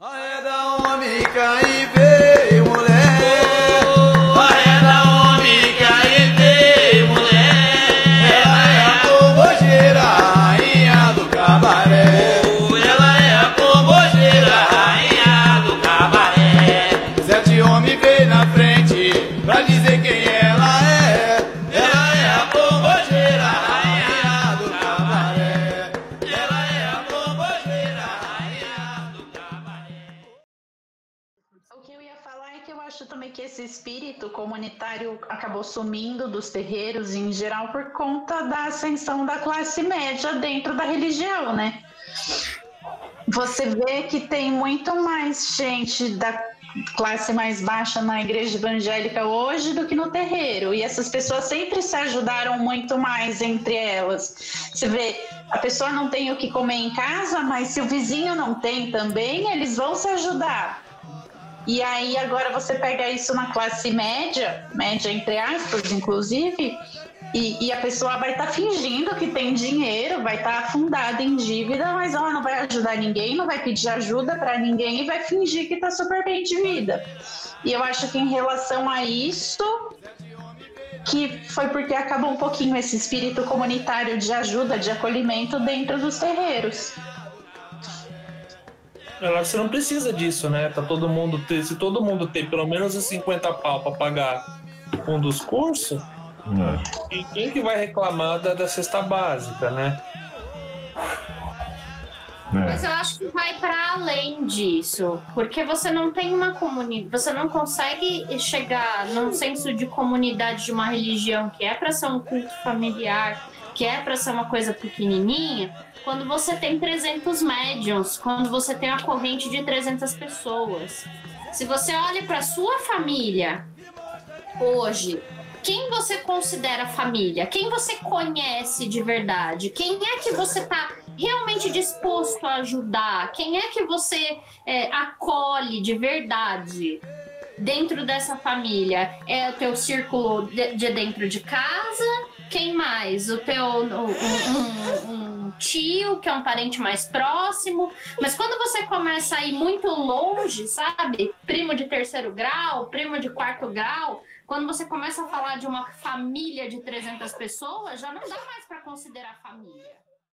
Arreda homem, cai eu ia falar é que eu acho também que esse espírito comunitário acabou sumindo dos terreiros em geral por conta da ascensão da classe média dentro da religião, né? Você vê que tem muito mais gente da classe mais baixa na igreja evangélica hoje do que no terreiro. E essas pessoas sempre se ajudaram muito mais entre elas. Você vê, a pessoa não tem o que comer em casa, mas se o vizinho não tem também, eles vão se ajudar. E aí agora você pega isso na classe média, média entre aspas, inclusive, e, e a pessoa vai estar fingindo que tem dinheiro, vai estar afundada em dívida, mas ela não vai ajudar ninguém, não vai pedir ajuda para ninguém e vai fingir que está super bem de vida. E eu acho que em relação a isso, que foi porque acabou um pouquinho esse espírito comunitário de ajuda, de acolhimento dentro dos terreiros. Você não precisa disso, né? Tá todo mundo ter, se todo mundo tem pelo menos os 50 pau para pagar um dos cursos, e quem que vai reclamar da, da cesta básica, né? Mas eu acho que vai para além disso, porque você não tem uma comunidade, você não consegue chegar num senso de comunidade de uma religião que é para ser um culto familiar, que é para ser uma coisa pequenininha, quando você tem 300 médiums, quando você tem uma corrente de 300 pessoas. Se você olha para sua família hoje, quem você considera família? Quem você conhece de verdade? Quem é que você está realmente disposto a ajudar? Quem é que você é, acolhe de verdade dentro dessa família? É o teu círculo de, de dentro de casa? Quem mais? O teu um, um- um tio, que é um parente mais próximo. Mas quando você começa a ir muito longe, sabe? Primo de terceiro grau, primo de quarto grau, quando você começa a falar de uma família de 300 pessoas, já não dá mais para considerar família.